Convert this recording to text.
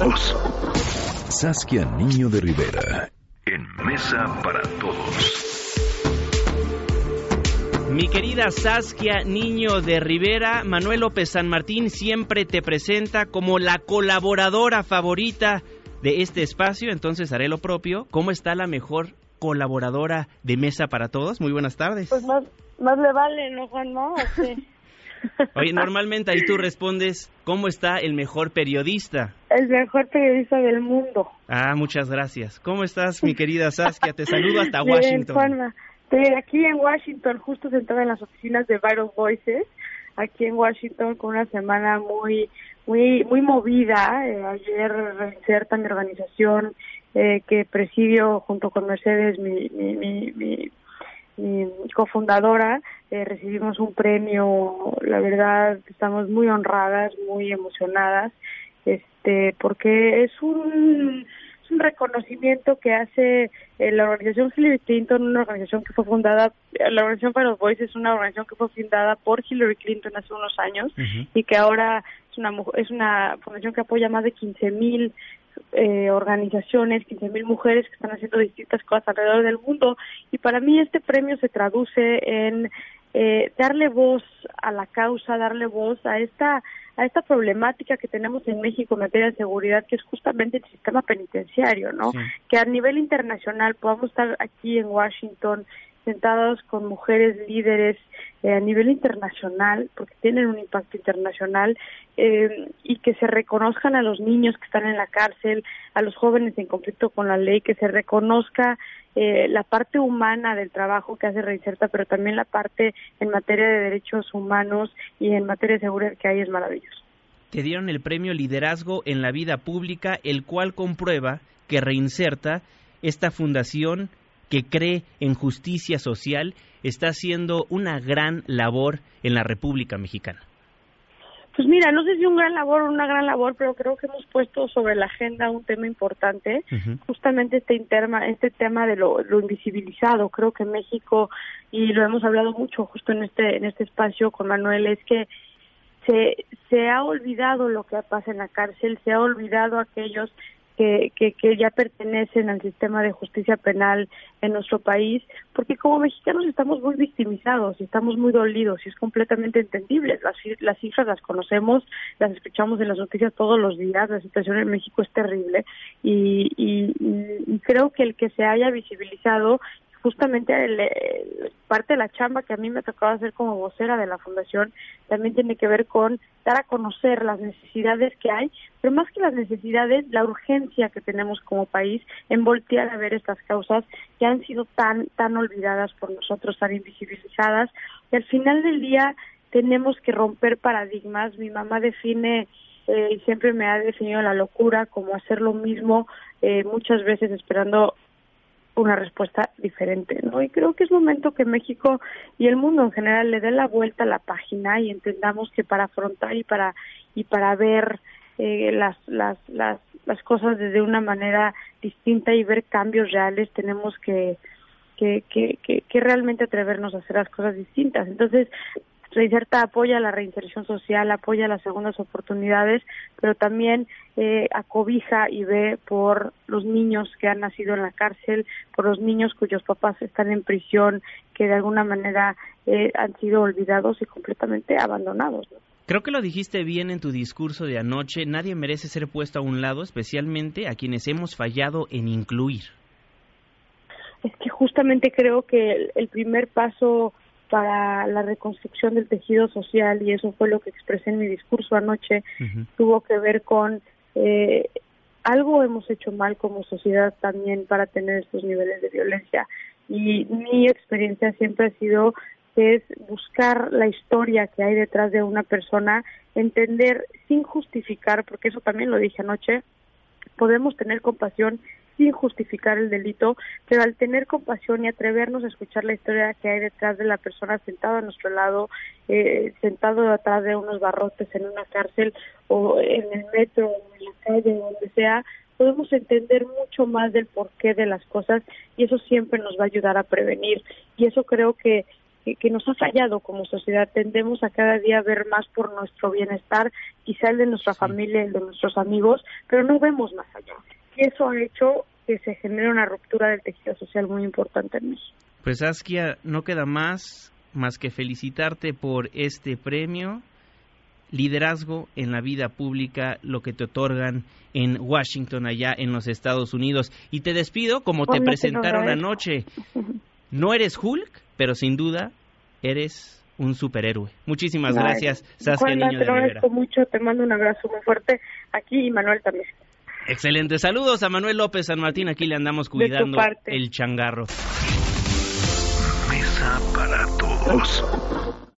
todos. Saskia Niño de Rivera, en Mesa para Todos. Mi querida Saskia Niño de Rivera, Manuel López San Martín siempre te presenta como la colaboradora favorita de este espacio, entonces haré lo propio. ¿Cómo está la mejor colaboradora de Mesa para Todos? Muy buenas tardes. Pues más, más le vale, ¿no, Juan? No, Oye, normalmente ahí tú respondes, ¿cómo está el mejor periodista? El mejor periodista del mundo. Ah, muchas gracias. ¿Cómo estás, mi querida Saskia? Te saludo hasta Washington. Juanma. Estoy aquí en Washington, justo sentada en las oficinas de Vital Voices, aquí en Washington con una semana muy muy muy movida. Eh, ayer reinserta mi organización eh, que presidio junto con Mercedes, mi, mi, mi, cofundadora, eh, recibimos un premio. La verdad, estamos muy honradas, muy emocionadas, este, porque es un un reconocimiento que hace eh, la organización Hillary Clinton, una organización que fue fundada, la organización para los Boys es una organización que fue fundada por Hillary Clinton hace unos años y que ahora es una es una fundación que apoya más de 15 mil eh, organizaciones, 15 mil mujeres que están haciendo distintas cosas alrededor del mundo. Y para mí este premio se traduce en eh, darle voz a la causa, darle voz a esta a esta problemática que tenemos en México en materia de seguridad, que es justamente el sistema penitenciario, ¿no? Que a nivel internacional podamos estar aquí en Washington con mujeres líderes eh, a nivel internacional, porque tienen un impacto internacional, eh, y que se reconozcan a los niños que están en la cárcel, a los jóvenes en conflicto con la ley, que se reconozca eh, la parte humana del trabajo que hace Reinserta, pero también la parte en materia de derechos humanos y en materia de seguridad que hay es maravilloso. Te dieron el premio Liderazgo en la Vida Pública, el cual comprueba que Reinserta, esta fundación que cree en justicia social, está haciendo una gran labor en la República Mexicana. Pues mira, no sé si un gran labor o una gran labor, pero creo que hemos puesto sobre la agenda un tema importante, justamente este interma, este tema de lo, invisibilizado. Creo que México y lo hemos hablado mucho justo en este en este espacio con Manuel es que se se ha olvidado lo que pasa en la cárcel, se ha olvidado aquellos que, que, ya pertenecen al sistema de justicia penal en nuestro país, porque como mexicanos estamos muy victimizados y estamos muy dolidos y es completamente entendible. Las, las cifras las conocemos, las escuchamos en las noticias todos los días, la situación en México es terrible y, y creo que el que se haya visibilizado justamente parte de la chamba que a mí me tocaba hacer como vocera de la fundación también tiene que ver con dar a conocer las necesidades que hay, pero más que las necesidades, la urgencia que tenemos como país en voltear a ver estas causas que han sido tan tan olvidadas por nosotros, tan invisibilizadas y al final del día tenemos que romper paradigmas. Mi mamá define eh, siempre me ha definido la locura como hacer lo mismo eh, muchas veces esperando una respuesta diferente, ¿no? Y creo que es momento que México y el mundo en general le dé la vuelta a la página y entendamos que para afrontar y para y para ver eh, las, las las las cosas desde una manera distinta y ver cambios reales tenemos que que, que, que, que realmente atrevernos a hacer las cosas distintas. Entonces, Reinserta apoya la reinserción social, apoya las segundas oportunidades, pero también eh, acobija y ve por los niños que han nacido en la cárcel, por los niños cuyos papás están en prisión, que de alguna manera eh, han sido olvidados y completamente abandonados. Creo que lo dijiste bien en tu discurso de anoche, nadie merece ser puesto a un lado, especialmente a quienes hemos fallado en incluir. Es que justamente creo que el primer paso para la reconstrucción del tejido social y eso fue lo que expresé en mi discurso anoche, tuvo que ver con eh, algo hemos hecho mal como sociedad también para tener estos niveles de violencia. Y mi experiencia siempre ha sido que es buscar la historia que hay detrás de una persona, entender sin justificar, porque eso también lo dije anoche, podemos tener compasión sin justificar el delito, pero al tener compasión y atrevernos a escuchar la historia que hay detrás de la persona sentada a nuestro lado, eh, sentado atrás de unos barrotes en una cárcel o en el metro o en la calle, donde sea, podemos entender mucho más del porqué de las cosas y eso siempre nos va a ayudar a prevenir. Y eso creo que que, nos ha fallado como sociedad. Tendemos a cada día ver más por nuestro bienestar, quizá el de nuestra familia, el de nuestros amigos, pero no vemos más allá. Y eso ha hecho que se genere una ruptura del tejido social muy importante en México. Pues Askia, no queda más más que felicitarte por este premio liderazgo en la vida pública, lo que te otorgan en Washington, allá en los Estados Unidos. Y te despido como te presentaron anoche. No eres Hulk, pero sin duda eres un superhéroe. Muchísimas gracias, Saskia Niño de Te agradezco mucho, te mando un abrazo muy fuerte aquí y Manuel también. Excelente, saludos a Manuel López San Martín, aquí le andamos cuidando el changarro. Mesa para todos.